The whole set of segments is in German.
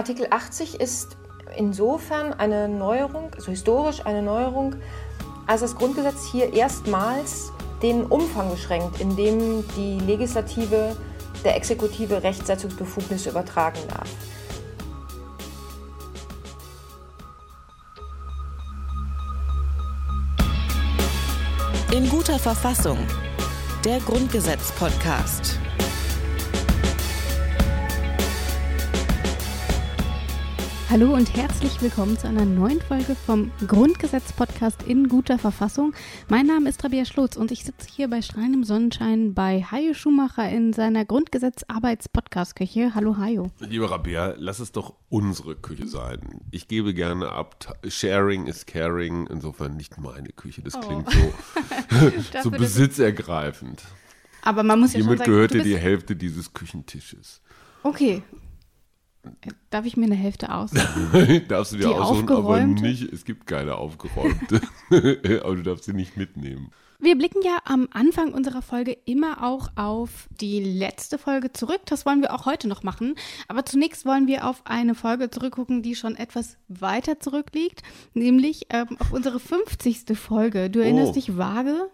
Artikel 80 ist insofern eine Neuerung, also historisch eine Neuerung, als das Grundgesetz hier erstmals den Umfang beschränkt, in dem die Legislative der Exekutive Rechtsetzungsbefugnisse übertragen darf. In guter Verfassung. Der Grundgesetz-Podcast. Hallo und herzlich willkommen zu einer neuen Folge vom Grundgesetz-Podcast in guter Verfassung. Mein Name ist Rabia Schlotz und ich sitze hier bei strahlendem Sonnenschein bei Hajo Schumacher in seiner Grundgesetz-Arbeits-Podcast-Küche. Hallo Hajo. Lieber Rabia, lass es doch unsere Küche sein. Ich gebe gerne ab. Sharing is caring. Insofern nicht meine Küche. Das Oh. klingt so, so besitzergreifend. Aber man muss ja Hiermit schon sagen, gehört du dir die Hälfte dieses Küchentisches. Okay. Darf ich mir eine Hälfte aus? darfst du dir Die aussuchen, aber nicht, es gibt keine aufgeräumte. aber du darfst sie nicht mitnehmen. Wir blicken ja am Anfang unserer Folge immer auch auf die letzte Folge zurück. Das wollen wir auch heute noch machen. Aber zunächst wollen wir auf eine Folge zurückgucken, die schon etwas weiter zurückliegt, nämlich ähm, auf unsere 50. Folge. Du erinnerst Oh. dich vage?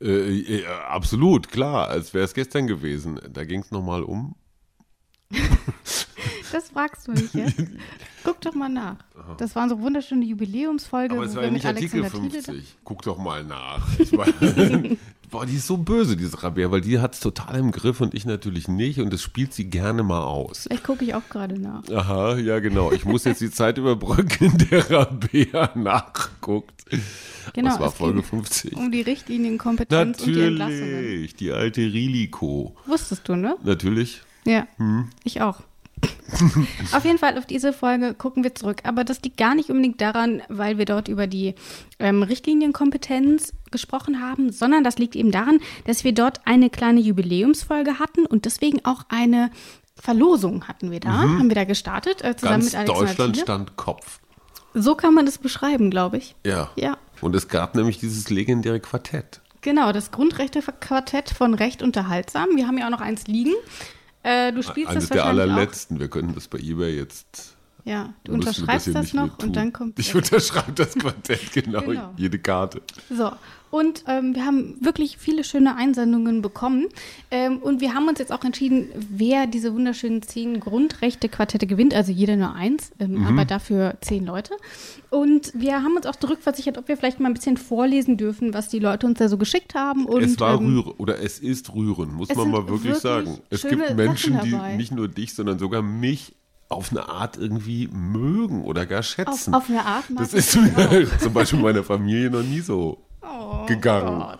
Äh, äh, absolut, klar, als wäre es gestern gewesen. Da ging es nochmal um. Das fragst du mich jetzt. Guck doch mal nach. Das war unsere wunderschöne Jubiläumsfolge. Aber es war wir ja nicht Artikel Alexander Thiele 50. Guck doch mal nach. Meine, boah, die ist so böse, diese Rabea, weil die hat es total im Griff und ich natürlich nicht und das spielt sie gerne mal aus. Vielleicht gucke ich auch gerade nach. Aha, ja genau. Ich muss jetzt die Zeit überbrücken, in der Rabea nachguckt. Genau, Was war Folge ging 50? Um die Richtlinienkompetenz und die Entlassungen. Natürlich, die alte Riliko. Wusstest du, ne? Natürlich. Ja, Hm. ich auch. Auf jeden Fall auf diese Folge gucken wir zurück. Aber das liegt gar nicht unbedingt daran, weil wir dort über die ähm, Richtlinienkompetenz gesprochen haben, sondern das liegt eben daran, dass wir dort eine kleine Jubiläumsfolge hatten und deswegen auch eine Verlosung hatten wir da, haben wir da gestartet, äh, zusammen Mhm. Ganz mit Alexander Deutschland Thiele. stand Kopf. So kann man das beschreiben, glaube ich. Ja. Ja. Und es gab nämlich dieses legendäre Quartett. Genau, das Grundrechtequartett von Recht unterhaltsam. Wir haben ja auch noch eins liegen. Äh, du spielst Eines das der allerletzten. Wir könnten das bei eBay jetzt. Ja, du wir unterschreibst das nicht noch und dann kommt Ich unterschreibe das Quartett, genau, Genau. Jede Karte. So, und ähm, wir haben wirklich viele schöne Einsendungen bekommen. Ähm, und wir haben uns jetzt auch entschieden, wer diese wunderschönen zehn Grundrechte-Quartette gewinnt. Also jeder nur eins, ähm, Mhm. aber dafür zehn Leute. Und wir haben uns auch zurückversichert, ob wir vielleicht mal ein bisschen vorlesen dürfen, was die Leute uns da so geschickt haben. Und, es war ähm, rühren, oder es ist rühren, muss man mal wirklich, wirklich sagen. Es gibt Menschen, die nicht nur dich, sondern sogar mich auf eine Art irgendwie mögen oder gar auf, schätzen. auf eine Art das ist mir zum Beispiel meiner Familie noch nie so Oh gegangen. Gott.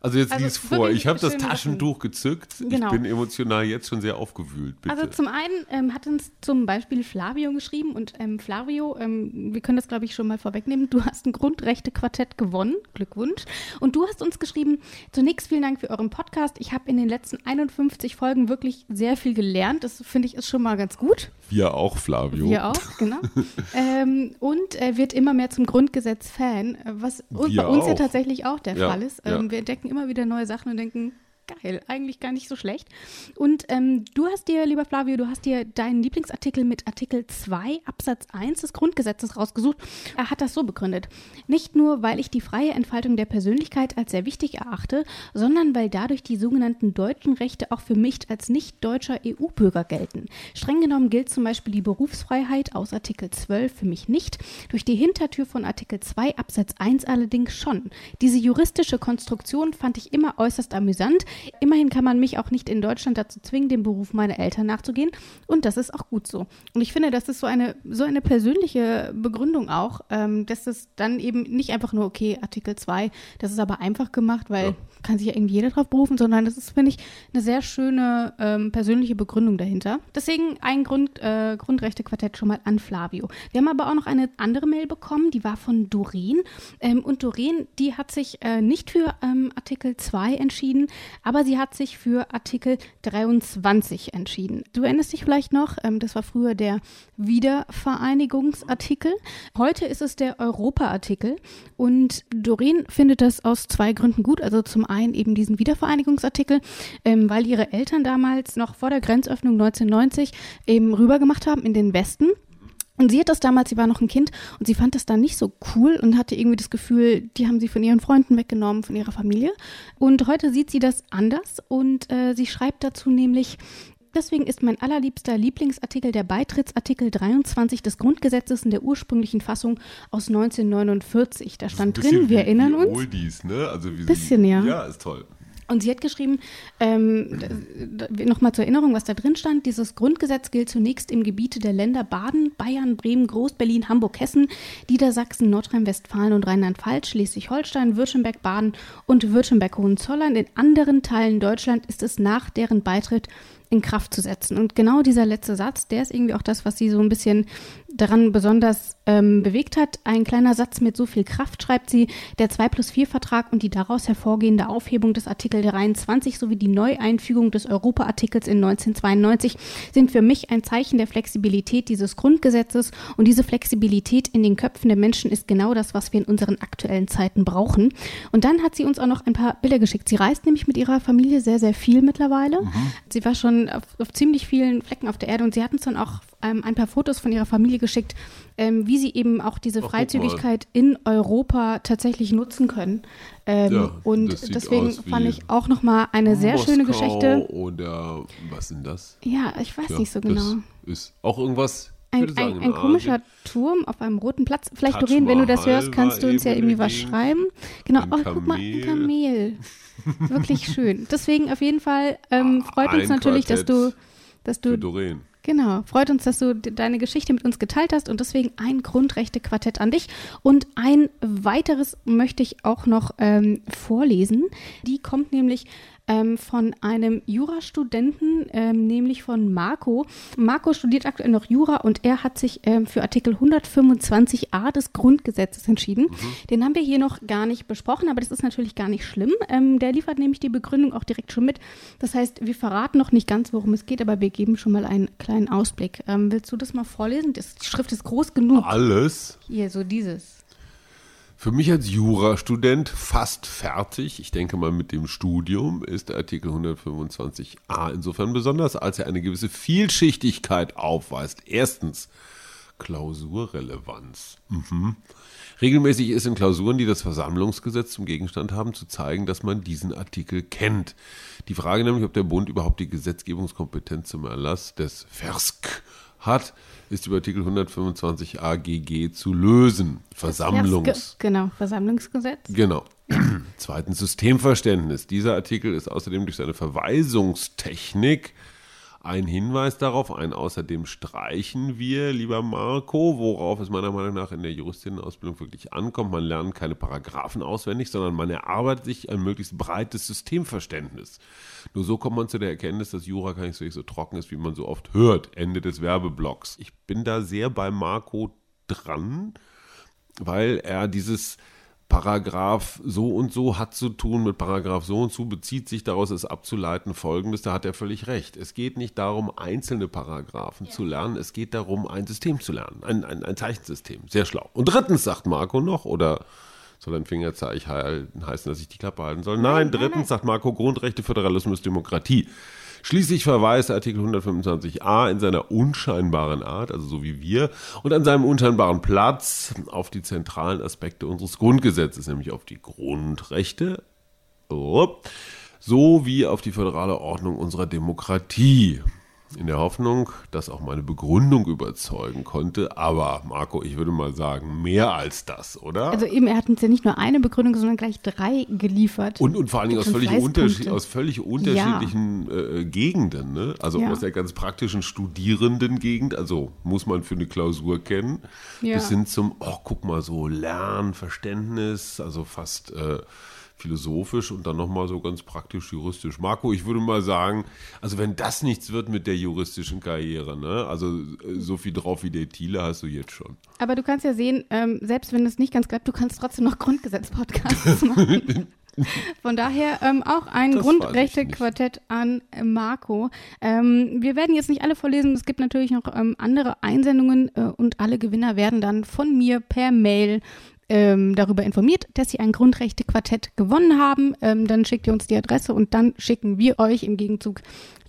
Also jetzt Also lies vor. Ich habe das Taschentuch gezückt. Genau. Ich bin emotional jetzt schon sehr aufgewühlt. Bitte. Also zum einen ähm, hat uns zum Beispiel Flavio geschrieben und ähm, Flavio, ähm, wir können das glaube ich schon mal vorwegnehmen, du hast ein Grundrechte-Quartett gewonnen, Glückwunsch. Und du hast uns geschrieben, zunächst vielen Dank für euren Podcast. Ich habe in den letzten 51 Folgen wirklich sehr viel gelernt. Das finde ich ist schon mal ganz gut. Wir auch, Flavio. Wir auch, genau. ähm, und er wird immer mehr zum Grundgesetz-Fan, äh, was Wir bei uns ja auch. tatsächlich auch der Ja, Fall ist. ja. Ähm, Wir entdecken immer wieder neue Sachen und denken, geil, eigentlich gar nicht so schlecht. Und ähm, du hast dir, lieber Flavio, du hast dir deinen Lieblingsartikel mit Artikel 2 Absatz 1 des Grundgesetzes rausgesucht. Er hat das so begründet. Nicht nur, weil ich die freie Entfaltung der Persönlichkeit als sehr wichtig erachte, sondern weil dadurch die sogenannten deutschen Rechte auch für mich als nicht deutscher EU-Bürger gelten. Streng genommen gilt zum Beispiel die Berufsfreiheit aus Artikel 12 für mich nicht, durch die Hintertür von Artikel 2 Absatz 1 allerdings schon. Diese juristische Konstruktion fand ich immer äußerst amüsant. Immerhin kann man mich auch nicht in Deutschland dazu zwingen, dem Beruf meiner Eltern nachzugehen und das ist auch gut so. Und ich finde, das ist so eine, so eine persönliche Begründung auch, ähm, dass es dann eben nicht einfach nur, okay, Artikel 2, das ist aber einfach gemacht, weil Ja. kann sich ja irgendwie jeder drauf berufen, sondern das ist, finde ich, eine sehr schöne ähm, persönliche Begründung dahinter. Deswegen ein Grund, äh, Grundrechte-Quartett schon mal an Flavio. Wir haben aber auch noch eine andere Mail bekommen, die war von Doreen. Ähm, und Doreen, die hat sich äh, nicht für ähm, Artikel 2 entschieden, aber sie hat sich für Artikel 23 entschieden. Du erinnerst dich vielleicht noch, ähm, das war früher der Wiedervereinigungsartikel. Heute ist es der Europa-Artikel. Und Doreen findet das aus zwei Gründen gut. Also zum einen eben diesen Wiedervereinigungsartikel, ähm, weil ihre Eltern damals noch vor der Grenzöffnung 1990 eben rübergemacht haben in den Westen. Und sie hat das damals, sie war noch ein Kind und sie fand das dann nicht so cool und hatte irgendwie das Gefühl, die haben sie von ihren Freunden weggenommen, von ihrer Familie. Und heute sieht sie das anders und äh, sie schreibt dazu nämlich, Deswegen ist mein allerliebster Lieblingsartikel der Beitrittsartikel 23 des Grundgesetzes in der ursprünglichen Fassung aus 1949. Da stand drin, wir erinnern uns. Oldies, ne? Also wie Bisschen, ja. Ja, ist toll. Und sie hat geschrieben, ähm, nochmal zur Erinnerung, was da drin stand, dieses Grundgesetz gilt zunächst im Gebiete der Länder Baden, Bayern, Bremen, Groß-Berlin, Hamburg, Hessen, Niedersachsen, Nordrhein-Westfalen und Rheinland-Pfalz, Schleswig-Holstein, Württemberg, Baden und Württemberg-Hohenzollern. In anderen Teilen Deutschland ist es nach deren Beitritt in Kraft zu setzen. Und genau dieser letzte Satz, der ist irgendwie auch das, was sie so ein bisschen daran besonders ähm, bewegt hat. Ein kleiner Satz mit so viel Kraft, schreibt sie, der 2 plus 4 Vertrag und die daraus hervorgehende Aufhebung des Artikel 23 sowie die Neueinfügung des Europa-Artikels in 1992 sind für mich ein Zeichen der Flexibilität dieses Grundgesetzes und diese Flexibilität in den Köpfen der Menschen ist genau das, was wir in unseren aktuellen Zeiten brauchen. Und dann hat sie uns auch noch ein paar Bilder geschickt. Sie reist nämlich mit ihrer Familie sehr, sehr viel mittlerweile. Sie war schon auf, auf ziemlich vielen Flecken auf der Erde und sie hat uns dann auch ähm, ein paar Fotos von ihrer Familie geschickt, ähm, wie sie eben auch diese Ach, Freizügigkeit in Europa tatsächlich nutzen können. Ähm, Ja, und deswegen fand ich auch nochmal eine sehr schöne Moskau Geschichte. Oder was sind das? Ja, ich weiß Ja, nicht so genau. Das ist auch irgendwas. Ein, sagen, ein, in ein komischer Asien. Turm auf einem roten Platz. Vielleicht, Doreen, wenn du das hörst, kannst du uns ja irgendwie was schreiben. Genau, oh, guck mal, ein Kamel. Wirklich schön. Deswegen auf jeden Fall ähm, freut uns Ein natürlich, dass Quartett du, dass Für du Doreen. Genau, freut uns, dass du de- deine Geschichte mit uns geteilt hast und deswegen ein Grundrechte-Quartett an dich. Und ein weiteres möchte ich auch noch ähm, vorlesen. Die kommt nämlich ähm, von einem Jurastudenten, ähm, nämlich von Marco. Marco studiert aktuell noch Jura und er hat sich ähm, für Artikel 125a des Grundgesetzes entschieden. Den haben wir hier noch gar nicht besprochen, aber das ist natürlich gar nicht schlimm. Ähm, der liefert nämlich die Begründung auch direkt schon mit. Das heißt, wir verraten noch nicht ganz, worum es geht, aber wir geben schon mal einen kleinen Ausblick. Ähm, willst du das mal vorlesen? Das, die Schrift ist groß genug. Alles Hier, so dieses. Für mich als Jurastudent fast fertig, ich denke mal mit dem Studium, ist der Artikel 125a insofern besonders, als er eine gewisse Vielschichtigkeit aufweist. Erstens Klausurrelevanz. Mhm. Regelmäßig ist in Klausuren, die das Versammlungsgesetz zum Gegenstand haben, zu zeigen, dass man diesen Artikel kennt. Die Frage nämlich, ob der Bund überhaupt die Gesetzgebungskompetenz zum Erlass des Versk hat, ist über Artikel 125 AGG zu lösen. Versammlungs. Genau, Versammlungsgesetz. Genau. Zweitens Systemverständnis. Dieser Artikel ist außerdem durch seine Verweisungstechnik ein Hinweis darauf, ein außerdem streichen wir, lieber Marco, worauf es meiner Meinung nach in der Juristinnenausbildung wirklich ankommt. Man lernt keine Paragraphen auswendig, sondern man erarbeitet sich ein möglichst breites Systemverständnis. Nur so kommt man zu der Erkenntnis, dass Jura gar nicht so, so trocken ist, wie man so oft hört. Ende des Werbeblocks. Ich bin da sehr bei Marco dran, weil er dieses Paragraph so und so hat zu tun mit Paragraph so und so, bezieht sich daraus, ist abzuleiten folgendes, da hat er völlig recht. Es geht nicht darum, einzelne Paragraphen zu lernen, es geht darum, ein System zu lernen, ein, ein, ein Zeichensystem. Sehr schlau. Und drittens sagt Marco noch, oder soll ein Fingerzeichen heißen, dass ich die Klappe halten soll? Nein, drittens sagt Marco, Grundrechte, Föderalismus, Demokratie. Schließlich verweist Artikel 125a in seiner unscheinbaren Art, also so wie wir, und an seinem unscheinbaren Platz auf die zentralen Aspekte unseres Grundgesetzes, nämlich auf die Grundrechte oh, sowie auf die föderale Ordnung unserer Demokratie. In der Hoffnung, dass auch meine Begründung überzeugen konnte. Aber Marco, ich würde mal sagen, mehr als das, oder? Also eben, er hat uns ja nicht nur eine Begründung, sondern gleich drei geliefert. Und, und vor allen Dingen aus völlig, unterschied, aus völlig unterschiedlichen äh, Gegenden. Ne? Also Ja. aus der ganz praktischen Studierendengegend, also muss man für eine Klausur kennen, Ja. bis hin zum, oh, guck mal, so Lernverständnis, also fast äh, philosophisch und dann nochmal so ganz praktisch juristisch. Marco, ich würde mal sagen, also wenn das nichts wird mit der juristischen Karriere, ne? also äh, so viel drauf wie der Thiele hast du jetzt schon. Aber du kannst ja sehen, ähm, selbst wenn es nicht ganz klappt, du kannst trotzdem noch Grundgesetz-Podcasts machen. Von daher ähm, auch ein Grundrechte-Quartett an äh, Marco. Ähm, wir werden jetzt nicht alle vorlesen. Es gibt natürlich noch ähm, andere Einsendungen äh, und alle Gewinner werden dann von mir per Mail ähm, darüber informiert, dass sie ein Grundrechte-Quartett gewonnen haben. Ähm, dann schickt ihr uns die Adresse und dann schicken wir euch im Gegenzug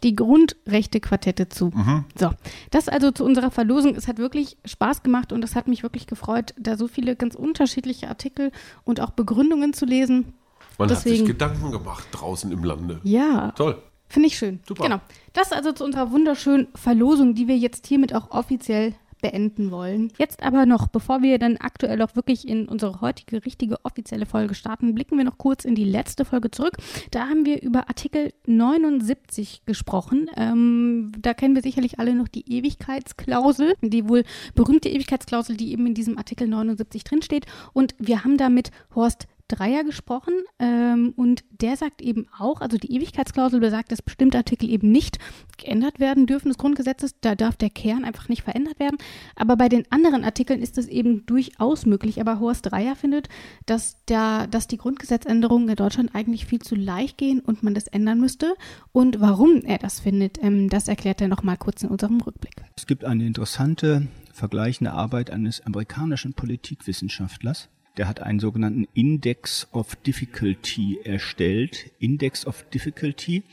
die Grundrechte-Quartette zu. Mhm. So, das also zu unserer Verlosung. Es hat wirklich Spaß gemacht und es hat mich wirklich gefreut, da so viele ganz unterschiedliche Artikel und auch Begründungen zu lesen. Man Deswegen- hat sich Gedanken gemacht draußen im Lande. Ja, Toll. Finde ich schön. Super. Genau. Das also zu unserer wunderschönen Verlosung, die wir jetzt hiermit auch offiziell beenden wollen. Jetzt aber noch, bevor wir dann aktuell auch wirklich in unsere heutige richtige offizielle Folge starten, blicken wir noch kurz in die letzte Folge zurück. Da haben wir über Artikel 79 gesprochen. Ähm, da kennen wir sicherlich alle noch die Ewigkeitsklausel, die wohl berühmte Ewigkeitsklausel, die eben in diesem Artikel 79 drinsteht. Und wir haben da mit Horst Dreier gesprochen ähm, und der sagt eben auch, also die Ewigkeitsklausel besagt, dass bestimmte Artikel eben nicht geändert werden dürfen des Grundgesetzes. Da darf der Kern einfach nicht verändert werden. Aber bei den anderen Artikeln ist es eben durchaus möglich. Aber Horst Dreier findet, dass, der, dass die Grundgesetzänderungen in Deutschland eigentlich viel zu leicht gehen und man das ändern müsste. Und warum er das findet, ähm, das erklärt er nochmal kurz in unserem Rückblick. Es gibt eine interessante vergleichende Arbeit eines amerikanischen Politikwissenschaftlers. Der hat einen sogenannten Index of Difficulty erstellt. Index of Difficulty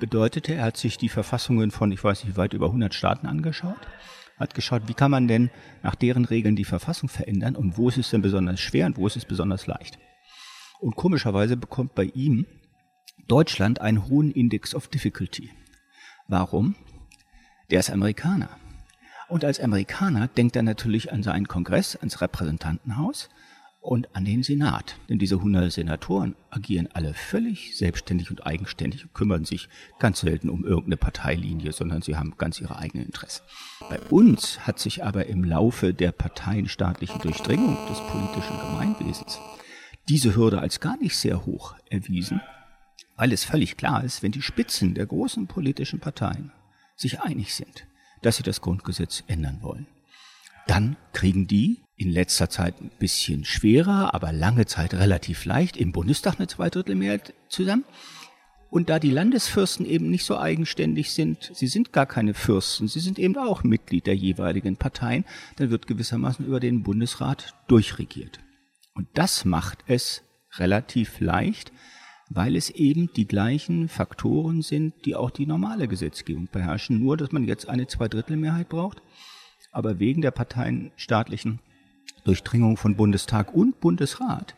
bedeutete, er hat sich die Verfassungen von, ich weiß nicht, weit über 100 Staaten angeschaut, hat geschaut, wie kann man denn nach deren Regeln die Verfassung verändern und wo ist es denn besonders schwer und wo ist es besonders leicht. Und komischerweise bekommt bei ihm Deutschland einen hohen Index of Difficulty. Warum? Der ist Amerikaner. Und als Amerikaner denkt er natürlich an seinen Kongress, ans Repräsentantenhaus und an den Senat. Denn diese 100 Senatoren agieren alle völlig selbstständig und eigenständig und kümmern sich ganz selten um irgendeine Parteilinie, sondern sie haben ganz ihre eigenen Interessen. Bei uns hat sich aber im Laufe der parteienstaatlichen Durchdringung des politischen Gemeinwesens diese Hürde als gar nicht sehr hoch erwiesen, weil es völlig klar ist, wenn die Spitzen der großen politischen Parteien sich einig sind, dass sie das Grundgesetz ändern wollen, dann kriegen die in letzter Zeit ein bisschen schwerer, aber lange Zeit relativ leicht im Bundestag eine Zweidrittelmehrheit zusammen. Und da die Landesfürsten eben nicht so eigenständig sind, sie sind gar keine Fürsten, sie sind eben auch Mitglied der jeweiligen Parteien, dann wird gewissermaßen über den Bundesrat durchregiert. Und das macht es relativ leicht, weil es eben die gleichen Faktoren sind, die auch die normale Gesetzgebung beherrschen. Nur, dass man jetzt eine Zweidrittelmehrheit braucht. Aber wegen der parteienstaatlichen Durchdringung von Bundestag und Bundesrat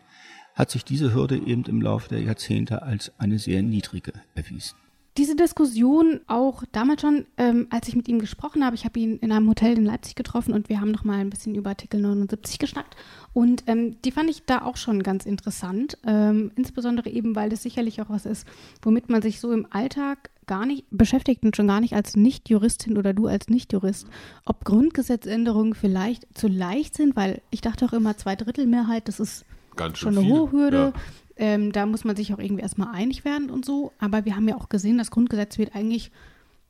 hat sich diese Hürde eben im Laufe der Jahrzehnte als eine sehr niedrige erwiesen. Diese Diskussion auch damals schon, ähm, als ich mit ihm gesprochen habe, ich habe ihn in einem Hotel in Leipzig getroffen und wir haben noch mal ein bisschen über Artikel 79 geschnackt und ähm, die fand ich da auch schon ganz interessant, ähm, insbesondere eben, weil das sicherlich auch was ist, womit man sich so im Alltag gar nicht beschäftigt und schon gar nicht als Nicht-Juristin oder du als Nicht-Jurist, ob Grundgesetzänderungen vielleicht zu leicht sind, weil ich dachte auch immer Zweidrittelmehrheit, das ist Ganz schon eine viel. hohe Hürde. Ja. Ähm, da muss man sich auch irgendwie erstmal einig werden und so. Aber wir haben ja auch gesehen, das Grundgesetz wird eigentlich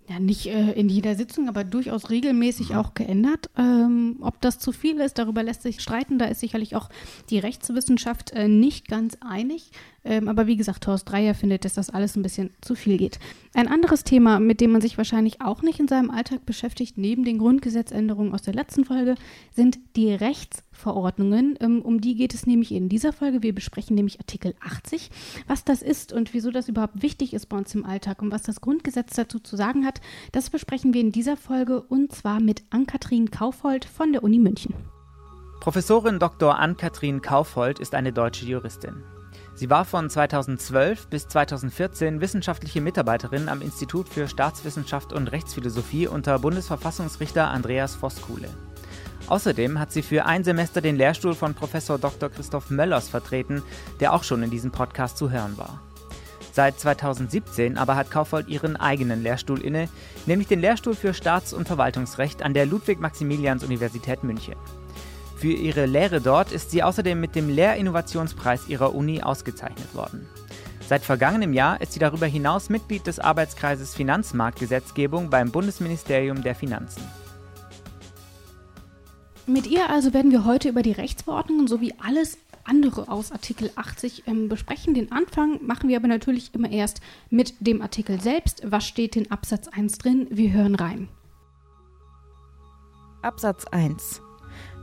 ja nicht äh, in jeder Sitzung, aber durchaus Mhm. regelmäßig auch geändert. Ähm, ob das zu viel ist, darüber lässt sich streiten. Da ist sicherlich auch die Rechtswissenschaft äh, nicht ganz einig. Ähm, aber wie gesagt, Horst Dreier findet, dass das alles ein bisschen zu viel geht. Ein anderes Thema, mit dem man sich wahrscheinlich auch nicht in seinem Alltag beschäftigt, neben den Grundgesetzänderungen aus der letzten Folge, sind die Rechtsverordnungen. Ähm, um die geht es nämlich in dieser Folge. Wir besprechen nämlich Artikel 80. Was das ist und wieso das überhaupt wichtig ist bei uns im Alltag und was das Grundgesetz dazu zu sagen hat, das besprechen wir in dieser Folge und zwar mit Ann-Kathrin Kaufhold von der Uni München. Professorin Dr. Ann-Kathrin Kaufhold ist eine deutsche Juristin. Sie war von 2012 bis 2014 wissenschaftliche Mitarbeiterin am Institut für Staatswissenschaft und Rechtsphilosophie unter Bundesverfassungsrichter Andreas Voskuhle. Außerdem hat sie für ein Semester den Lehrstuhl von Professor Dr. Christoph Möllers vertreten, der auch schon in diesem Podcast zu hören war. Seit 2017 aber hat Kaufhold ihren eigenen Lehrstuhl inne, nämlich den Lehrstuhl für Staats- und Verwaltungsrecht an der Ludwig-Maximilians-Universität München. Für ihre Lehre dort ist sie außerdem mit dem Lehrinnovationspreis ihrer Uni ausgezeichnet worden. Seit vergangenem Jahr ist sie darüber hinaus Mitglied des Arbeitskreises Finanzmarktgesetzgebung beim Bundesministerium der Finanzen. Mit ihr also werden wir heute über die Rechtsverordnungen sowie alles andere aus Artikel 80 ähm, besprechen. Den Anfang machen wir aber natürlich immer erst mit dem Artikel selbst. Was steht in Absatz 1 drin? Wir hören rein. Absatz 1.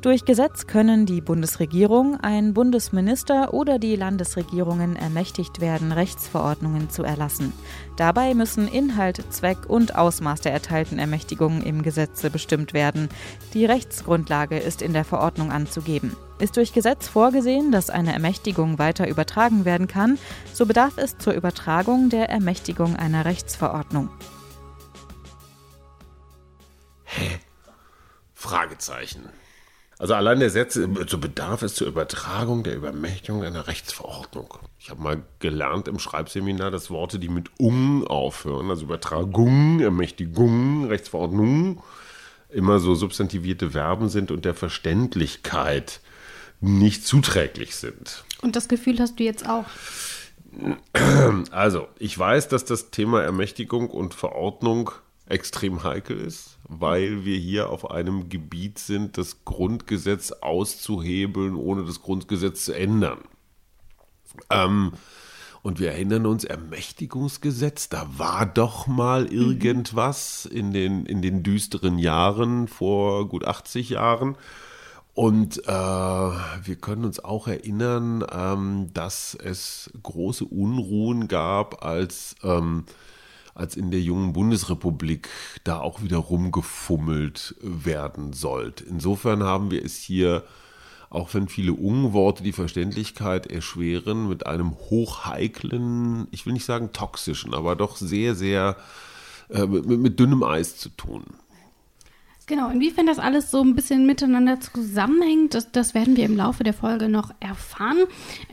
Durch Gesetz können die Bundesregierung, ein Bundesminister oder die Landesregierungen ermächtigt werden, Rechtsverordnungen zu erlassen. Dabei müssen Inhalt, Zweck und Ausmaß der erteilten Ermächtigungen im Gesetze bestimmt werden. Die Rechtsgrundlage ist in der Verordnung anzugeben. Ist durch Gesetz vorgesehen, dass eine Ermächtigung weiter übertragen werden kann, so bedarf es zur Übertragung der Ermächtigung einer Rechtsverordnung. Hä? Fragezeichen. Also allein der Satz, so bedarf es zur Übertragung der Übermächtigung einer Rechtsverordnung. Ich habe mal gelernt im Schreibseminar, dass Worte, die mit ung aufhören, also Übertragung, Ermächtigung, Rechtsverordnung, immer so substantivierte Verben sind und der Verständlichkeit nicht zuträglich sind. Und das Gefühl hast du jetzt auch? Also, ich weiß, dass das Thema Ermächtigung und Verordnung extrem heikel ist, weil wir hier auf einem Gebiet sind, das Grundgesetz auszuhebeln, ohne das Grundgesetz zu ändern. Ähm, und wir erinnern uns, Ermächtigungsgesetz, da war doch mal irgendwas in den, in den düsteren Jahren vor gut 80 Jahren. Und äh, wir können uns auch erinnern, ähm, dass es große Unruhen gab, als ähm, als in der jungen Bundesrepublik da auch wieder rumgefummelt werden sollte. Insofern haben wir es hier, auch wenn viele Unworte die Verständlichkeit erschweren, mit einem hochheiklen, ich will nicht sagen toxischen, aber doch sehr, sehr äh, mit, mit dünnem Eis zu tun. Genau, inwiefern das alles so ein bisschen miteinander zusammenhängt, das, das werden wir im Laufe der Folge noch erfahren.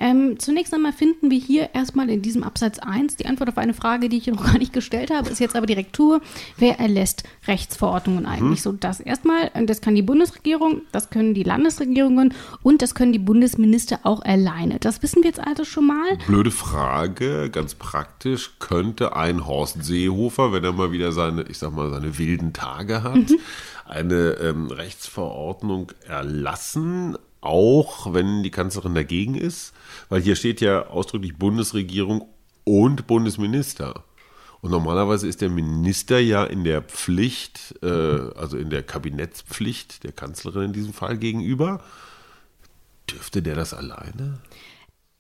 Ähm, zunächst einmal finden wir hier erstmal in diesem Absatz 1 die Antwort auf eine Frage, die ich noch gar nicht gestellt habe, ist jetzt aber Direktur. Wer erlässt Rechtsverordnungen eigentlich? Mhm. So, das erstmal, das kann die Bundesregierung, das können die Landesregierungen und das können die Bundesminister auch alleine. Das wissen wir jetzt also schon mal. Blöde Frage, ganz praktisch, könnte ein Horst Seehofer, wenn er mal wieder seine, ich sag mal, seine wilden Tage hat, mhm eine ähm, Rechtsverordnung erlassen, auch wenn die Kanzlerin dagegen ist, weil hier steht ja ausdrücklich Bundesregierung und Bundesminister. Und normalerweise ist der Minister ja in der Pflicht, äh, also in der Kabinettspflicht der Kanzlerin in diesem Fall gegenüber. Dürfte der das alleine?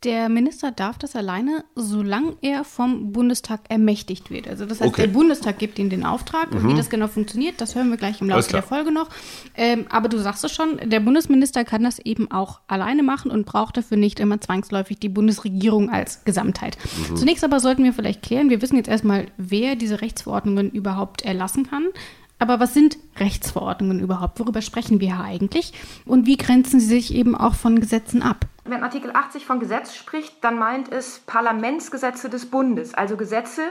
Der Minister darf das alleine, solange er vom Bundestag ermächtigt wird. Also das heißt, Okay. der Bundestag gibt ihm den Auftrag und Mhm. wie das genau funktioniert, das hören wir gleich im Laufe der. Folge noch. Ähm, aber du sagst es schon, der Bundesminister kann das eben auch alleine machen und braucht dafür nicht immer zwangsläufig die Bundesregierung als Gesamtheit. Mhm. Zunächst aber sollten wir vielleicht klären, wir wissen jetzt erstmal, wer diese Rechtsverordnungen überhaupt erlassen kann. Aber was sind Rechtsverordnungen überhaupt? Worüber sprechen wir hier eigentlich? Und wie grenzen sie sich eben auch von Gesetzen ab? Wenn Artikel 80 von Gesetz spricht, dann meint es Parlamentsgesetze des Bundes, also Gesetze,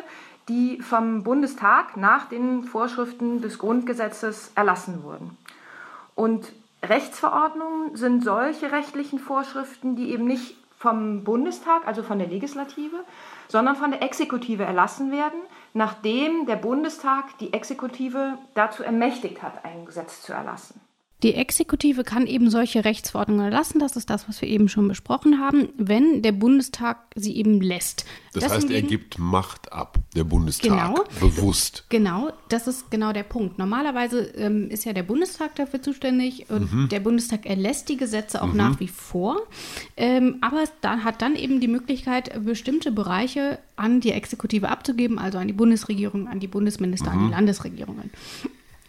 die vom Bundestag nach den Vorschriften des Grundgesetzes erlassen wurden. Und Rechtsverordnungen sind solche rechtlichen Vorschriften, die eben nicht vom Bundestag, also von der Legislative, sondern von der Exekutive erlassen werden, nachdem der Bundestag die Exekutive dazu ermächtigt hat, ein Gesetz zu erlassen. Die Exekutive kann eben solche Rechtsverordnungen erlassen. Das ist das, was wir eben schon besprochen haben, wenn der Bundestag sie eben lässt. Das, heißt, er gibt Macht ab, der Bundestag, Genau. bewusst. Genau, das ist genau der Punkt. Normalerweise ähm, ist ja der Bundestag dafür zuständig und der Bundestag erlässt die Gesetze auch nach wie vor. Ähm, aber es da, hat dann eben die Möglichkeit, bestimmte Bereiche an die Exekutive abzugeben, also an die Bundesregierung, an die Bundesminister, an die Landesregierungen.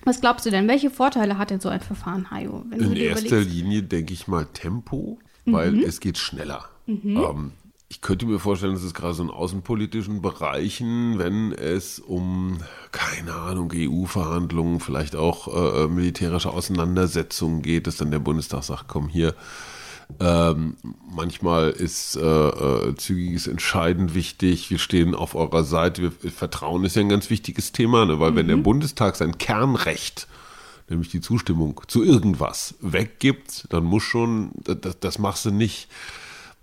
Was glaubst du denn? Welche Vorteile hat denn so ein Verfahren, Hajo? In erster überlegst- Linie denke ich mal Tempo, weil es geht schneller. Ähm, ich könnte mir vorstellen, dass es gerade so in außenpolitischen Bereichen, wenn es um, keine Ahnung, EU-Verhandlungen, vielleicht auch äh, militärische Auseinandersetzungen geht, dass dann der Bundestag sagt, komm hier, ähm, manchmal ist äh, äh, zügiges Entscheiden wichtig. Wir stehen auf eurer Seite. Wir, Vertrauen ist ja ein ganz wichtiges Thema, ne? weil wenn der Bundestag sein Kernrecht, nämlich die Zustimmung zu irgendwas, weggibt, dann muss schon, das, das machst du nicht,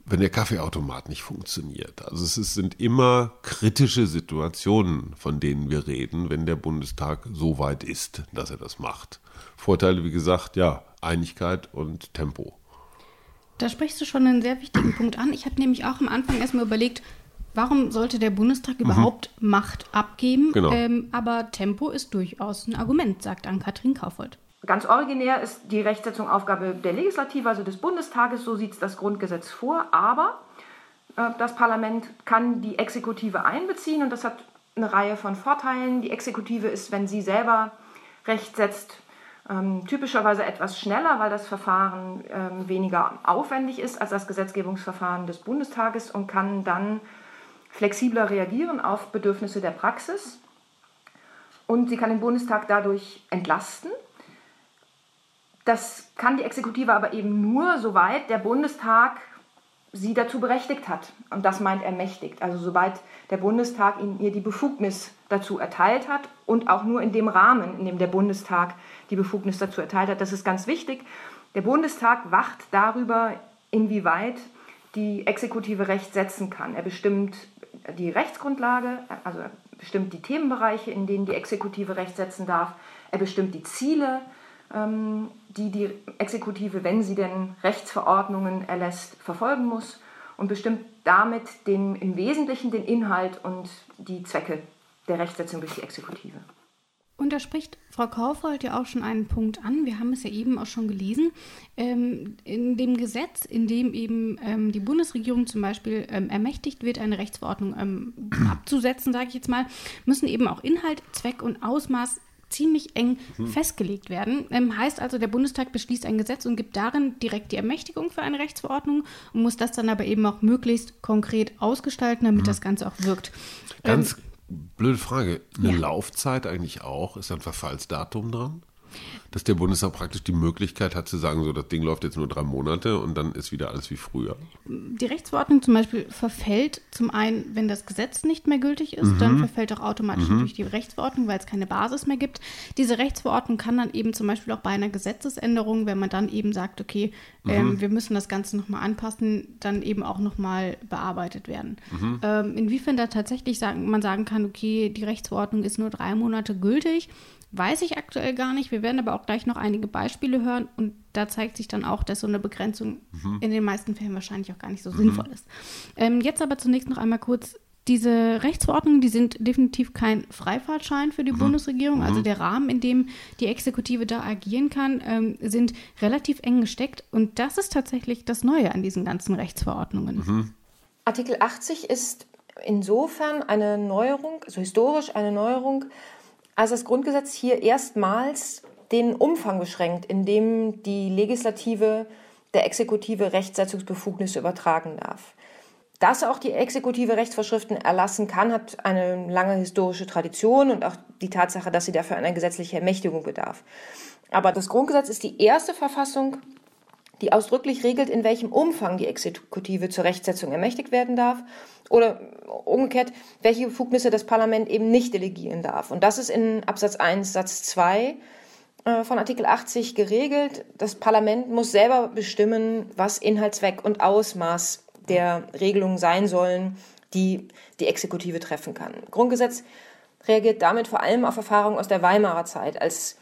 wenn der Kaffeeautomat nicht funktioniert. Also es ist, sind immer kritische Situationen, von denen wir reden, wenn der Bundestag so weit ist, dass er das macht. Vorteile, wie gesagt, ja, Einigkeit und Tempo. Da sprichst du schon einen sehr wichtigen Punkt an. Ich habe nämlich auch am Anfang erstmal überlegt, warum sollte der Bundestag überhaupt Macht abgeben? Genau. Ähm, aber Tempo ist durchaus ein Argument, sagt Ann-Kathrin Kaufhold. Ganz originär ist die Rechtsetzung Aufgabe der Legislative, also des Bundestages, so sieht es das Grundgesetz vor, aber äh, das Parlament kann die Exekutive einbeziehen und das hat eine Reihe von Vorteilen. Die Exekutive ist, wenn sie selber Recht setzt, ähm, typischerweise etwas schneller, weil das Verfahren ähm, weniger aufwendig ist als das Gesetzgebungsverfahren des Bundestages und kann dann flexibler reagieren auf Bedürfnisse der Praxis. Und sie kann den Bundestag dadurch entlasten. Das kann die Exekutive aber eben nur, soweit der Bundestag sie dazu berechtigt hat. Und das meint ermächtigt. Also soweit der Bundestag ihr die Befugnis dazu erteilt hat und auch nur in dem Rahmen, in dem der Bundestag die Befugnis dazu erteilt hat. Das ist ganz wichtig. Der Bundestag wacht darüber, inwieweit die Exekutive Recht setzen kann. Er bestimmt die Rechtsgrundlage, also er bestimmt die Themenbereiche, in denen die Exekutive Recht setzen darf. Er bestimmt die Ziele, die die Exekutive, wenn sie denn Rechtsverordnungen erlässt, verfolgen muss und bestimmt damit den, im Wesentlichen den Inhalt und die Zwecke der Rechtsetzung durch die Exekutive. Und da spricht Frau Kaufold ja auch schon einen Punkt an. Wir haben es ja eben auch schon gelesen. Ähm, in dem Gesetz, in dem eben ähm, die Bundesregierung zum Beispiel ähm, ermächtigt wird, eine Rechtsverordnung ähm, abzusetzen, sage ich jetzt mal, müssen eben auch Inhalt, Zweck und Ausmaß ziemlich eng mhm. festgelegt werden. Ähm, heißt also, der Bundestag beschließt ein Gesetz und gibt darin direkt die Ermächtigung für eine Rechtsverordnung und muss das dann aber eben auch möglichst konkret ausgestalten, damit mhm. das Ganze auch wirkt. Ganz ähm, Blöde Frage. Eine ja. Laufzeit eigentlich auch? Ist ein Verfallsdatum dran? Dass der Bundestag praktisch die Möglichkeit hat zu sagen, so das Ding läuft jetzt nur drei Monate und dann ist wieder alles wie früher. Die Rechtsverordnung zum Beispiel verfällt zum einen, wenn das Gesetz nicht mehr gültig ist, mhm. dann verfällt auch automatisch mhm. durch die Rechtsverordnung, weil es keine Basis mehr gibt. Diese Rechtsverordnung kann dann eben zum Beispiel auch bei einer Gesetzesänderung, wenn man dann eben sagt, okay, mhm. ähm, wir müssen das Ganze nochmal anpassen, dann eben auch nochmal bearbeitet werden. Mhm. Ähm, inwiefern da tatsächlich sagen, man sagen kann, okay, die Rechtsverordnung ist nur drei Monate gültig, Weiß ich aktuell gar nicht. Wir werden aber auch gleich noch einige Beispiele hören und da zeigt sich dann auch, dass so eine Begrenzung mhm. in den meisten Fällen wahrscheinlich auch gar nicht so mhm. sinnvoll ist. Ähm, jetzt aber zunächst noch einmal kurz diese Rechtsverordnungen, die sind definitiv kein Freifahrtschein für die mhm. Bundesregierung. Also mhm. der Rahmen, in dem die Exekutive da agieren kann, ähm, sind relativ eng gesteckt. Und das ist tatsächlich das Neue an diesen ganzen Rechtsverordnungen. Mhm. Artikel 80 ist insofern eine Neuerung, also historisch eine Neuerung, als das Grundgesetz hier erstmals den Umfang beschränkt, in dem die Legislative der Exekutive Rechtsetzungsbefugnisse übertragen darf. Dass auch die Exekutive Rechtsvorschriften erlassen kann, hat eine lange historische Tradition und auch die Tatsache, dass sie dafür einer gesetzlichen Ermächtigung bedarf. Aber das Grundgesetz ist die erste Verfassung, die ausdrücklich regelt, in welchem Umfang die Exekutive zur Rechtsetzung ermächtigt werden darf oder umgekehrt, welche Befugnisse das Parlament eben nicht delegieren darf. Und das ist in Absatz 1 Satz 2 äh, von Artikel 80 geregelt. Das Parlament muss selber bestimmen, was Inhalt, Zweck und Ausmaß der Regelungen sein sollen, die die Exekutive treffen kann. Grundgesetz reagiert damit vor allem auf Erfahrungen aus der Weimarer Zeit, als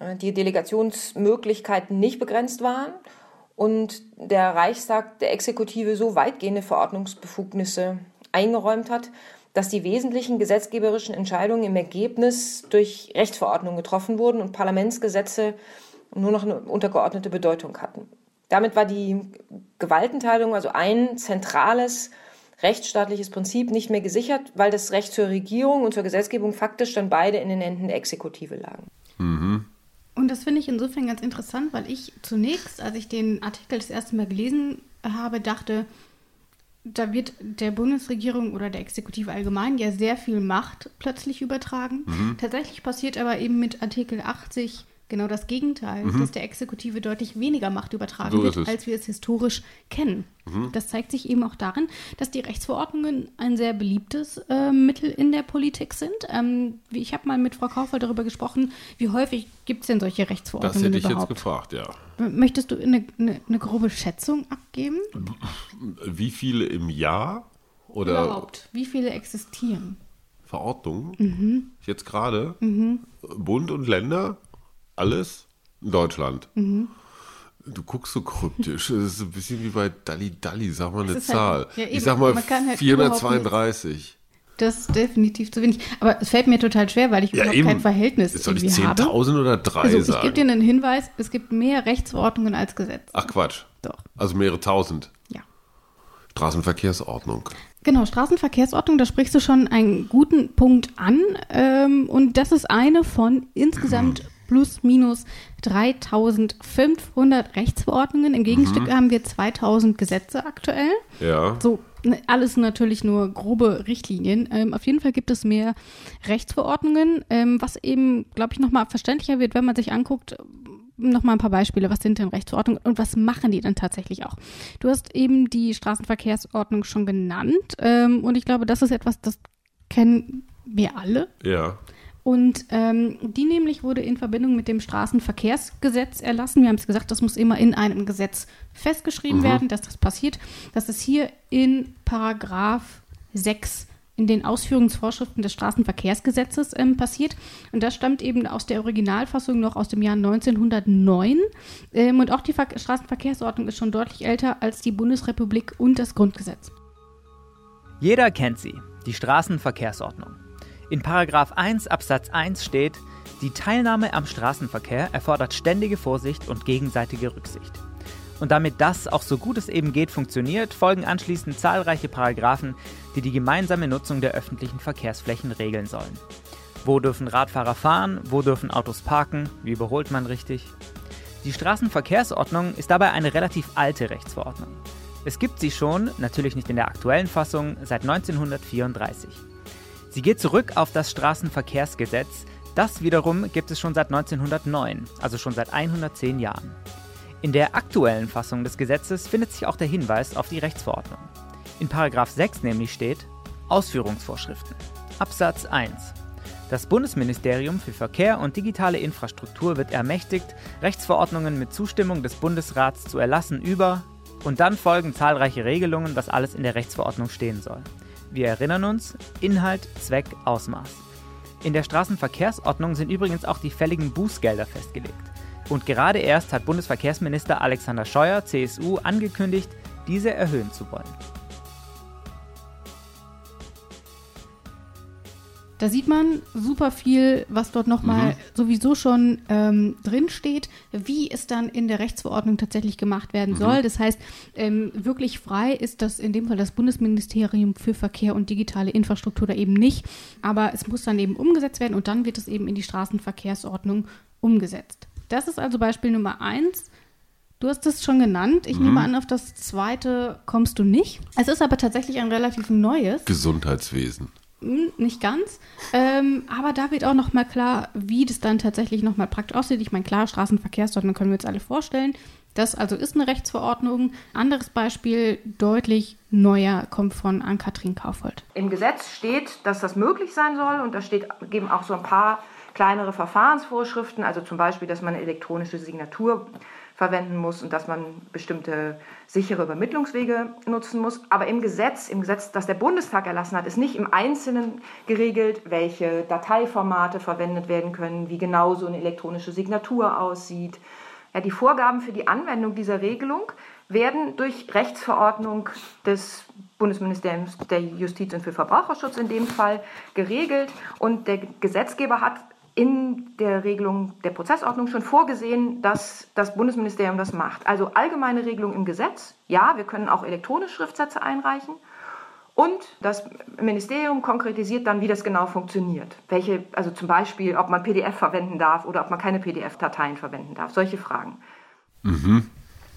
äh, die Delegationsmöglichkeiten nicht begrenzt waren und der Reichstag der Exekutive so weitgehende Verordnungsbefugnisse eingeräumt hat, dass die wesentlichen gesetzgeberischen Entscheidungen im Ergebnis durch Rechtsverordnungen getroffen wurden und Parlamentsgesetze nur noch eine untergeordnete Bedeutung hatten. Damit war die Gewaltenteilung, also ein zentrales rechtsstaatliches Prinzip, nicht mehr gesichert, weil das Recht zur Regierung und zur Gesetzgebung faktisch dann beide in den Händen der Exekutive lagen. Mhm. Und das finde ich insofern ganz interessant, weil ich zunächst, als ich den Artikel das erste Mal gelesen habe, dachte, da wird der Bundesregierung oder der Exekutive allgemein ja sehr viel Macht plötzlich übertragen. Mhm. Tatsächlich passiert aber eben mit Artikel 80 genau das Gegenteil, mhm. dass der Exekutive deutlich weniger Macht übertragen so wird, als wir es historisch kennen. Mhm. Das zeigt sich eben auch darin, dass die Rechtsverordnungen ein sehr beliebtes äh, Mittel in der Politik sind. Ähm, ich habe mal mit Frau Kaufel darüber gesprochen, wie häufig gibt es denn solche Rechtsverordnungen Das hätte überhaupt? ich jetzt gefragt, ja. Möchtest du eine, eine, eine grobe Schätzung abgeben? Wie viele im Jahr? Oder Überhaupt. Wie viele existieren? Verordnungen? Mhm. Jetzt gerade? Mhm. Bund und Länder? Alles in Deutschland. Mhm. Du guckst so kryptisch. Das ist ein bisschen wie bei Dalli Dalli. Sag mal eine halt- Zahl. Halt, ja, ich sag mal halt 432. Das ist definitiv zu wenig. Aber es fällt mir total schwer, weil ich Ja, überhaupt eben. kein Verhältnis Soll ich irgendwie habe. 10.000 oder 3 Also ich sagen? gebe dir einen Hinweis, es gibt mehr Rechtsverordnungen als Gesetze. Ach Quatsch. Doch. Also mehrere tausend. Ja. Straßenverkehrsordnung. Genau, Straßenverkehrsordnung, da sprichst du schon einen guten Punkt an. Ähm, und das ist eine von insgesamt plus minus 3500 Rechtsverordnungen. Im Gegenstück haben wir 2000 Gesetze aktuell. Ja. So, ne, alles natürlich nur grobe Richtlinien. Ähm, auf jeden Fall gibt es mehr Rechtsverordnungen, ähm, was eben, glaube ich, nochmal verständlicher wird, wenn man sich anguckt, nochmal ein paar Beispiele. Was sind denn Rechtsverordnungen und was machen die dann tatsächlich auch? Du hast eben die Straßenverkehrsordnung schon genannt ähm, und ich glaube, das ist etwas, das kennen wir alle. Ja. Und ähm, die nämlich wurde in Verbindung mit dem Straßenverkehrsgesetz erlassen. Wir haben es gesagt, das muss immer in einem Gesetz festgeschrieben werden, dass das passiert. Das ist hier in Paragraph 6 in den Ausführungsvorschriften des Straßenverkehrsgesetzes ähm, passiert. Und das stammt eben aus der Originalfassung noch aus dem Jahr 1909. Ähm, und auch die Ver Straßenverkehrsordnung ist schon deutlich älter als die Bundesrepublik und das Grundgesetz. Jeder kennt sie, die Straßenverkehrsordnung. In Paragraph 1 Absatz 1 steht, die Teilnahme am Straßenverkehr erfordert ständige Vorsicht und gegenseitige Rücksicht. Und damit das auch so gut es eben geht funktioniert, folgen anschließend zahlreiche Paragraphen, die die gemeinsame Nutzung der öffentlichen Verkehrsflächen regeln sollen. Wo dürfen Radfahrer fahren? Wo dürfen Autos parken? Wie überholt man richtig? Die Straßenverkehrsordnung ist dabei eine relativ alte Rechtsverordnung. Es gibt sie schon, natürlich nicht in der aktuellen Fassung, seit 1934. Sie geht zurück auf das Straßenverkehrsgesetz. Das wiederum gibt es schon seit 1909, also schon seit 110 Jahren. In der aktuellen Fassung des Gesetzes findet sich auch der Hinweis auf die Rechtsverordnung. In Paragraph 6 nämlich steht Ausführungsvorschriften. Absatz 1. Das Bundesministerium für Verkehr und digitale Infrastruktur wird ermächtigt, Rechtsverordnungen mit Zustimmung des Bundesrats zu erlassen über und dann folgen zahlreiche Regelungen, was alles in der Rechtsverordnung stehen soll. Wir erinnern uns, Inhalt, Zweck, Ausmaß. In der Straßenverkehrsordnung sind übrigens auch die fälligen Bußgelder festgelegt. Und gerade erst hat Bundesverkehrsminister Alexander Scheuer, CSU, angekündigt, diese erhöhen zu wollen. Da sieht man super viel, was dort nochmal sowieso schon ähm, drinsteht, wie es dann in der Rechtsverordnung tatsächlich gemacht werden soll. Das heißt, ähm, wirklich frei ist das in dem Fall das Bundesministerium für Verkehr und digitale Infrastruktur da eben nicht. Aber es muss dann eben umgesetzt werden und dann wird es eben in die Straßenverkehrsordnung umgesetzt. Das ist also Beispiel Nummer eins. Du hast es schon genannt. Ich nehme an, auf das zweite kommst du nicht. Es ist aber tatsächlich ein relativ neues. Gesundheitswesen. Hm, Nicht ganz. Ähm, aber da wird auch noch mal klar, wie das dann tatsächlich noch mal praktisch aussieht. Ich meine, klar, Straßenverkehrsordnung können wir uns alle vorstellen. Das also ist eine Rechtsverordnung. Anderes Beispiel, deutlich neuer, kommt von Ann-Kathrin Kaufold. Im Gesetz steht, dass das möglich sein soll und da steht eben auch so ein paar kleinere Verfahrensvorschriften, also zum Beispiel, dass man eine elektronische Signatur verwenden muss und dass man bestimmte sichere Übermittlungswege nutzen muss. Aber im Gesetz, im Gesetz, das der Bundestag erlassen hat, ist nicht im Einzelnen geregelt, welche Dateiformate verwendet werden können, wie genau so eine elektronische Signatur aussieht. Ja, die Vorgaben für die Anwendung dieser Regelung werden durch Rechtsverordnung des Bundesministeriums der Justiz und für Verbraucherschutz in dem Fall geregelt. Und der Gesetzgeber hat in der Regelung der Prozessordnung schon vorgesehen, dass das Bundesministerium das macht. Also allgemeine Regelung im Gesetz. Ja, wir können auch elektronisch Schriftsätze einreichen. Und das Ministerium konkretisiert dann, wie das genau funktioniert. Welche, also zum Beispiel, ob man PDF verwenden darf oder ob man keine PDF-Dateien verwenden darf. Solche Fragen.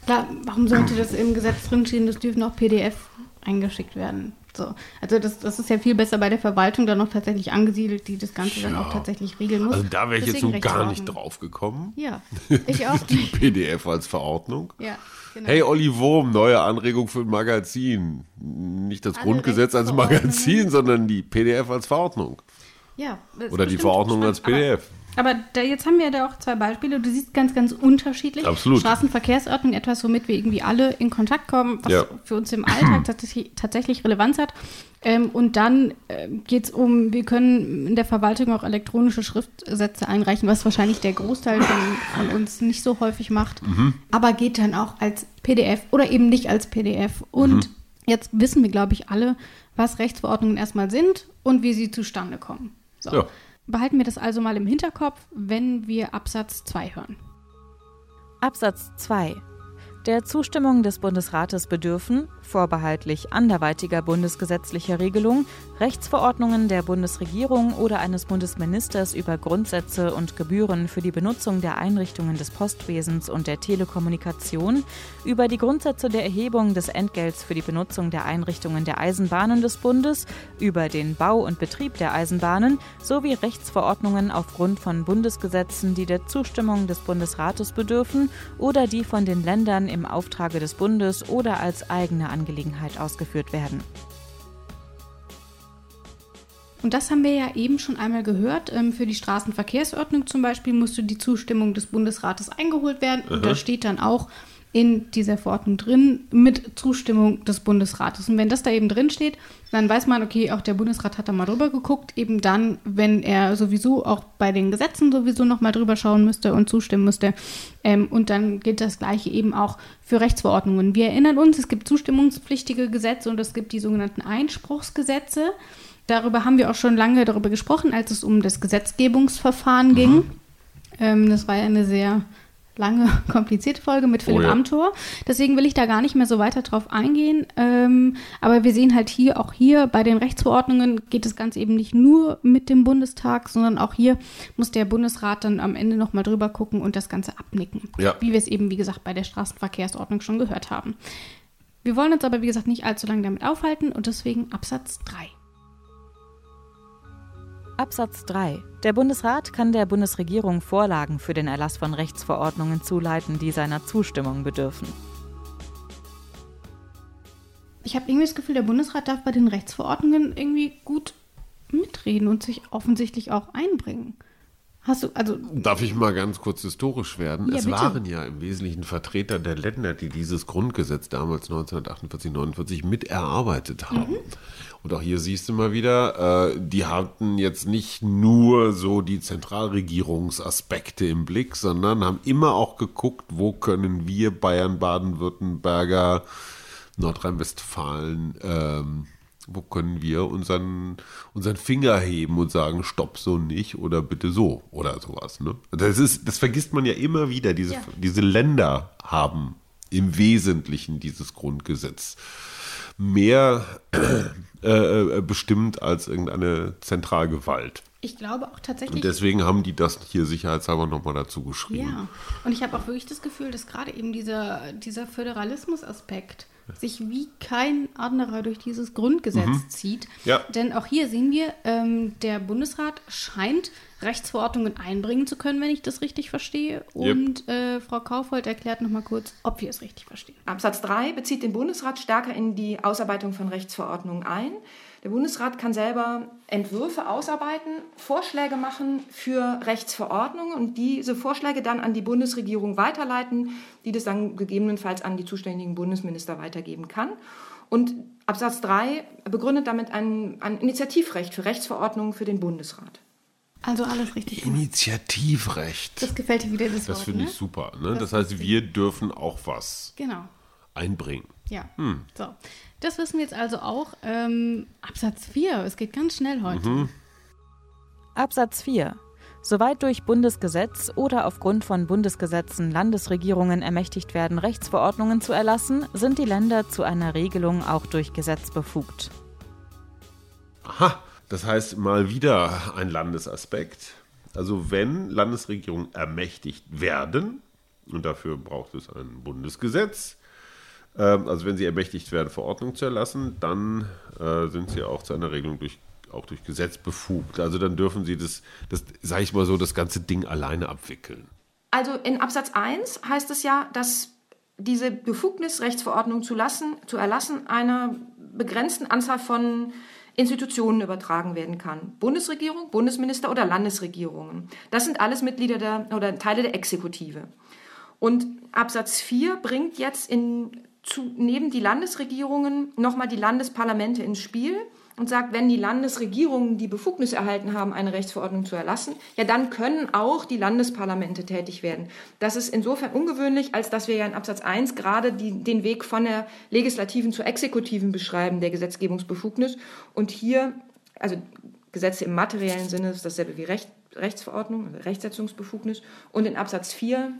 Klar, warum sollte das im Gesetz drinstehen, das dürfen auch PDF eingeschickt werden? So. Also das, das ist ja viel besser bei der Verwaltung dann noch tatsächlich angesiedelt, die das Ganze dann Ja. auch tatsächlich regeln muss. Also da wäre ich jetzt nun gar nicht drauf gekommen. Ja, ich auch Die. PDF als Verordnung. Ja, genau. Hey Olli Wurm, neue Anregung für ein Magazin. Nicht das Alle Grundgesetz als. Magazin, sondern die PDF als Verordnung. ja, Oder die Verordnung als spannend. PDF. Aber, da, jetzt haben wir da auch zwei Beispiele. Du siehst ganz, ganz unterschiedlich. Absolut. Straßenverkehrsordnung, etwas, womit wir irgendwie alle in Kontakt kommen, was Ja. für uns im Alltag tatsächlich, tatsächlich Relevanz hat. Ähm, und dann äh, geht es um, wir können in der Verwaltung auch elektronische Schriftsätze einreichen, was wahrscheinlich der Großteil von, von uns nicht so häufig macht. Mhm. Aber geht dann auch als PDF oder eben nicht als PDF. Und Jetzt wissen wir, glaube ich, alle, was Rechtsverordnungen erstmal sind und wie sie zustande kommen. So. Ja. Behalten wir das also mal im Hinterkopf, wenn wir Absatz 2 hören. Absatz 2. Der Zustimmung des Bundesrates bedürfen, vorbehaltlich anderweitiger bundesgesetzlicher Regelung, Rechtsverordnungen der Bundesregierung oder eines Bundesministers über Grundsätze und Gebühren für die Benutzung der Einrichtungen des Postwesens und der Telekommunikation, über die Grundsätze der Erhebung des Entgelts für die Benutzung der Einrichtungen der Eisenbahnen des Bundes, über den Bau und Betrieb der Eisenbahnen sowie Rechtsverordnungen aufgrund von Bundesgesetzen, die der Zustimmung des Bundesrates bedürfen oder die von den Ländern im Auftrage des Bundes oder als eigene Angelegenheit ausgeführt werden. Und das haben wir ja eben schon einmal gehört. Ähm, Für die Straßenverkehrsordnung zum Beispiel musste die Zustimmung des Bundesrates eingeholt werden. Und da steht dann auch in dieser Verordnung drin mit Zustimmung des Bundesrates. Und wenn das da eben drin steht, dann weiß man, okay, auch der Bundesrat hat da mal drüber geguckt. Eben dann, wenn er sowieso auch bei den Gesetzen sowieso noch mal drüber schauen müsste und zustimmen müsste. Ähm, und dann gilt das Gleiche eben auch für Rechtsverordnungen. Wir erinnern uns, es gibt zustimmungspflichtige Gesetze und es gibt die sogenannten Einspruchsgesetze. Darüber haben wir auch schon lange darüber gesprochen, als es um das Gesetzgebungsverfahren ging. Ähm, das war ja eine sehr lange, komplizierte Folge mit Philipp Oh ja. Amthor. Deswegen will ich da gar nicht mehr so weiter drauf eingehen. Ähm, aber wir sehen halt hier, auch hier bei den Rechtsverordnungen geht das Ganze eben nicht nur mit dem Bundestag, sondern auch hier muss der Bundesrat dann am Ende nochmal drüber gucken und das Ganze abnicken. Ja. Wie wir es eben, wie gesagt, bei der Straßenverkehrsordnung schon gehört haben. Wir wollen uns aber, wie gesagt, nicht allzu lange damit aufhalten und deswegen Absatz 3. Absatz 3. Der Bundesrat kann der Bundesregierung Vorlagen für den Erlass von Rechtsverordnungen zuleiten, die seiner Zustimmung bedürfen. Ich habe irgendwie das Gefühl, der Bundesrat darf bei den Rechtsverordnungen irgendwie gut mitreden und sich offensichtlich auch einbringen. Hast du, also, Darf ich mal ganz kurz historisch werden? Ja, es bitte. waren ja im Wesentlichen Vertreter der Länder, die dieses Grundgesetz damals 1948, 49 mit erarbeitet haben. Und auch hier siehst du mal wieder, äh, die hatten jetzt nicht nur so die Zentralregierungsaspekte im Blick, sondern haben immer auch geguckt, wo können wir Bayern, Baden-Württemberger, Nordrhein-Westfalen, ähm, wo können wir unseren, unseren Finger heben und sagen, stopp so nicht oder bitte so oder sowas. Ne? Das, ist, das vergisst man ja immer wieder. Diese, Ja. diese Länder haben im Wesentlichen dieses Grundgesetz mehr äh, äh, bestimmt als irgendeine Zentralgewalt. ich glaube auch tatsächlich. Und deswegen haben die das hier sicherheitshalber nochmal dazu geschrieben. Ja, und ich habe auch wirklich das Gefühl, dass gerade eben dieser, dieser Föderalismus-Aspekt sich wie kein anderer durch dieses Grundgesetz zieht. Ja. Denn auch hier sehen wir, ähm, der Bundesrat scheint Rechtsverordnungen einbringen zu können, wenn ich das richtig verstehe. Und äh, Frau Kaufhold erklärt nochmal kurz, ob wir es richtig verstehen. Absatz 3 bezieht den Bundesrat stärker in die Ausarbeitung von Rechtsverordnungen ein. Der Bundesrat kann selber Entwürfe ausarbeiten, Vorschläge machen für Rechtsverordnungen und diese Vorschläge dann an die Bundesregierung weiterleiten, die das dann gegebenenfalls an die zuständigen Bundesminister weitergeben kann. Und Absatz 3 begründet damit ein, ein Initiativrecht für Rechtsverordnungen für den Bundesrat. Also alles richtig. Initiativrecht. Das gefällt dir wieder das, Das finde ne? ich super. Ne? Das heißt, wir dürfen auch was Genau. einbringen. Ja. Hm. So. Das wissen wir jetzt also auch. Ähm, Absatz 4. Es geht ganz schnell heute. Mhm. Absatz 4. Soweit durch Bundesgesetz oder aufgrund von Bundesgesetzen Landesregierungen ermächtigt werden, Rechtsverordnungen zu erlassen, sind die Länder zu einer Regelung auch durch Gesetz befugt. Aha, das heißt mal wieder ein Landesaspekt. Also wenn Landesregierungen ermächtigt werden, und dafür braucht es ein Bundesgesetz, also wenn sie ermächtigt werden, Verordnung zu erlassen, dann äh, sind sie auch zu einer Regelung durch, auch durch Gesetz befugt. Also dann dürfen sie das, das sage ich mal so, das ganze Ding alleine abwickeln. Also in Absatz 1 heißt es ja, dass diese Befugnis, Rechtsverordnung zu, lassen, zu erlassen, einer begrenzten Anzahl von Institutionen übertragen werden kann. Bundesregierung, Bundesminister oder Landesregierungen. Das sind alles Mitglieder der oder Teile der Exekutive. Und Absatz 4 bringt jetzt in, zu, neben die Landesregierungen nochmal die Landesparlamente ins Spiel. und sagt, wenn die Landesregierungen die Befugnis erhalten haben, eine Rechtsverordnung zu erlassen, ja, dann können auch die Landesparlamente tätig werden. Das ist insofern ungewöhnlich, als dass wir ja in Absatz 1 gerade die, den Weg von der legislativen zur exekutiven beschreiben, der Gesetzgebungsbefugnis. Und hier, also Gesetze im materiellen Sinne ist dasselbe wie Recht, Rechtsverordnung, also Rechtsetzungsbefugnis. Und in Absatz 4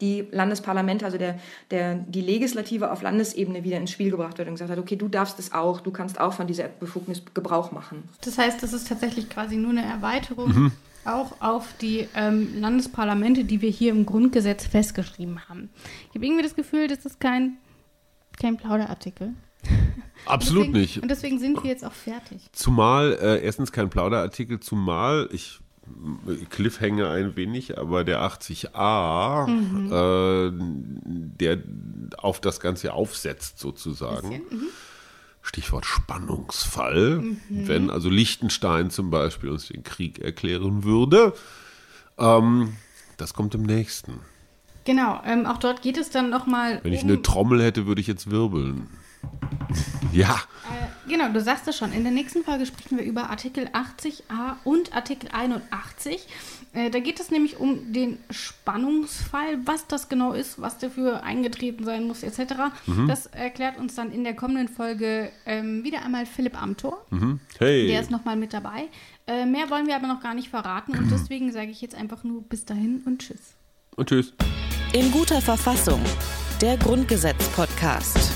die Landesparlamente, also der, der, die Legislative auf Landesebene wieder ins Spiel gebracht wird und gesagt hat, okay, du darfst es auch, du kannst auch von dieser Befugnis Gebrauch machen. Das heißt, das ist tatsächlich quasi nur eine Erweiterung mhm. auch auf die ähm, Landesparlamente, die wir hier im Grundgesetz festgeschrieben haben. Ich habe irgendwie das Gefühl, das ist kein, kein Plauderartikel. Absolut deswegen, nicht. Und deswegen sind wir jetzt auch fertig. Zumal, äh, erstens kein Plauderartikel, zumal ich Cliffhanger ein wenig, aber der 80a, mhm. äh, der auf das Ganze aufsetzt sozusagen. Mhm. Stichwort Spannungsfall. Mhm. Wenn also Liechtenstein zum Beispiel uns den Krieg erklären würde, ähm, das kommt im nächsten. Genau, ähm, auch dort geht es dann nochmal. Wenn ich um eine Trommel hätte, würde ich jetzt wirbeln. Ja. Äh, genau, du sagst es schon. In der nächsten Folge sprechen wir über Artikel 80a und Artikel 81. Äh, da geht es nämlich um den Spannungsfall, was das genau ist, was dafür eingetreten sein muss, etc. Mhm. Das erklärt uns dann in der kommenden Folge ähm, wieder einmal Philipp Amthor. Mhm. Hey. Der ist nochmal mit dabei. Äh, mehr wollen wir aber noch gar nicht verraten und deswegen sage ich jetzt einfach nur bis dahin und tschüss. Und tschüss. In guter Verfassung. Der Grundgesetz-Podcast.